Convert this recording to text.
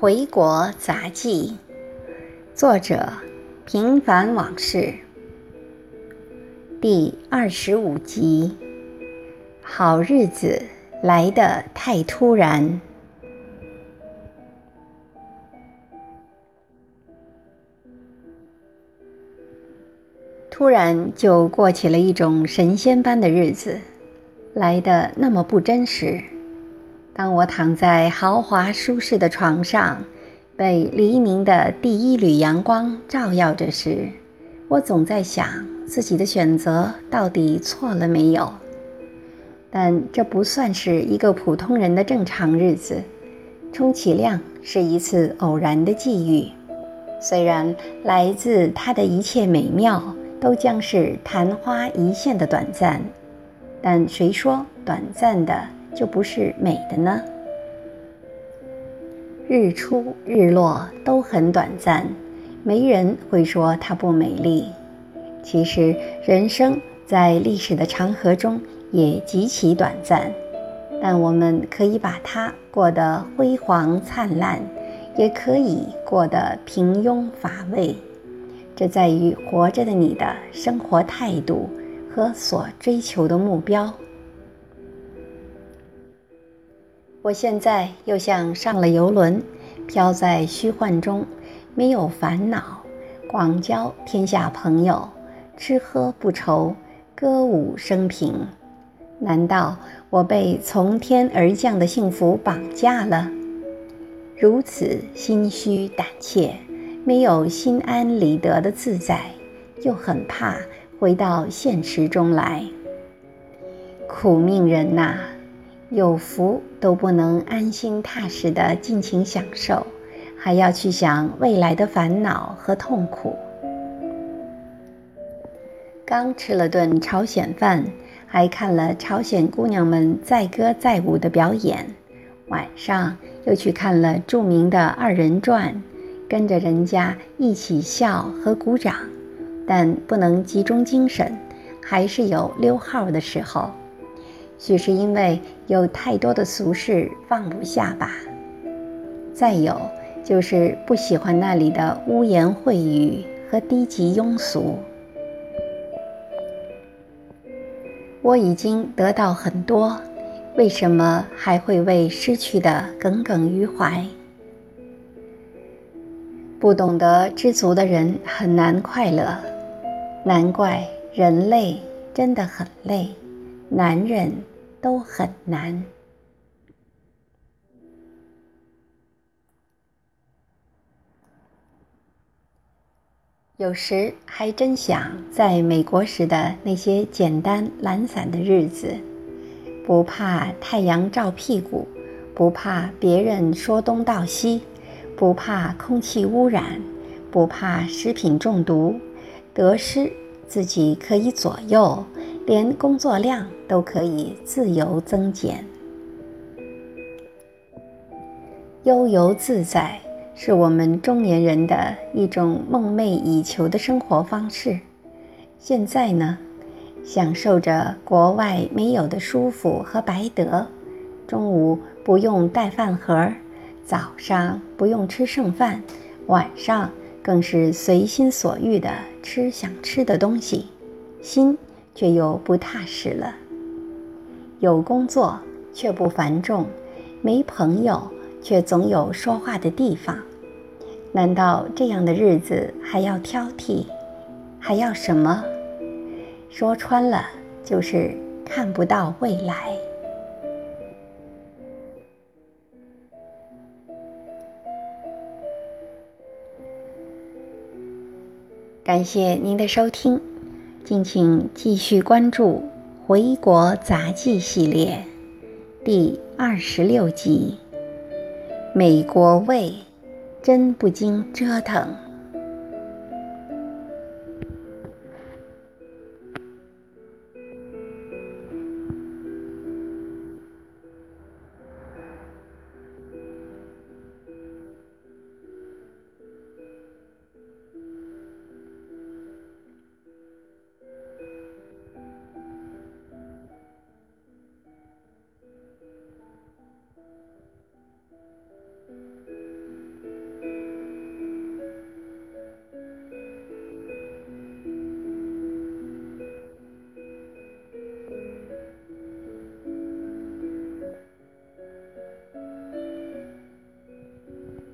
回国杂记，作者：平凡往事，第二十五集。好日子来得太突然，突然就过起了一种神仙般的日子，来得那么不真实。当我躺在豪华舒适的床上，被黎明的第一缕阳光照耀着时，我总在想自己的选择到底错了没有。但这不算是一个普通人的正常日子，充其量是一次偶然的际遇。虽然来自他的一切美妙都将是昙花一现的短暂，但谁说短暂的？就不是美的呢。日出日落都很短暂，没人会说它不美丽。其实人生在历史的长河中也极其短暂，但我们可以把它过得辉煌灿烂，也可以过得平庸乏味。这在于活着的你的生活态度和所追求的目标。我现在又像上了游轮，飘在虚幻中，没有烦恼，广交天下朋友，吃喝不愁，歌舞升平。难道我被从天而降的幸福绑架了？如此心虚胆怯，没有心安理得的自在，又很怕回到现实中来。苦命人呐！有福都不能安心踏实的尽情享受，还要去想未来的烦恼和痛苦。刚吃了顿朝鲜饭，还看了朝鲜姑娘们载歌载舞的表演，晚上又去看了著名的二人转，跟着人家一起笑和鼓掌，但不能集中精神，还是有溜号的时候。许是因为有太多的俗事放不下吧，再有就是不喜欢那里的污言秽语和低级庸俗。我已经得到很多，为什么还会为失去的耿耿于怀？不懂得知足的人很难快乐，难怪人类真的很累，男人。都很难。有时还真想在美国时的那些简单懒散的日子，不怕太阳照屁股，不怕别人说东道西，不怕空气污染，不怕食品中毒，得失自己可以左右。连工作量都可以自由增减，悠游自在是我们中年人的一种梦寐以求的生活方式。现在呢，享受着国外没有的舒服和白得，中午不用带饭盒，早上不用吃剩饭，晚上更是随心所欲的吃想吃的东西，心。却又不踏实了。有工作却不繁重，没朋友却总有说话的地方。难道这样的日子还要挑剔？还要什么？说穿了，就是看不到未来。感谢您的收听。敬请继续关注《回国杂记》系列第二十六集。美国胃，真不经折腾。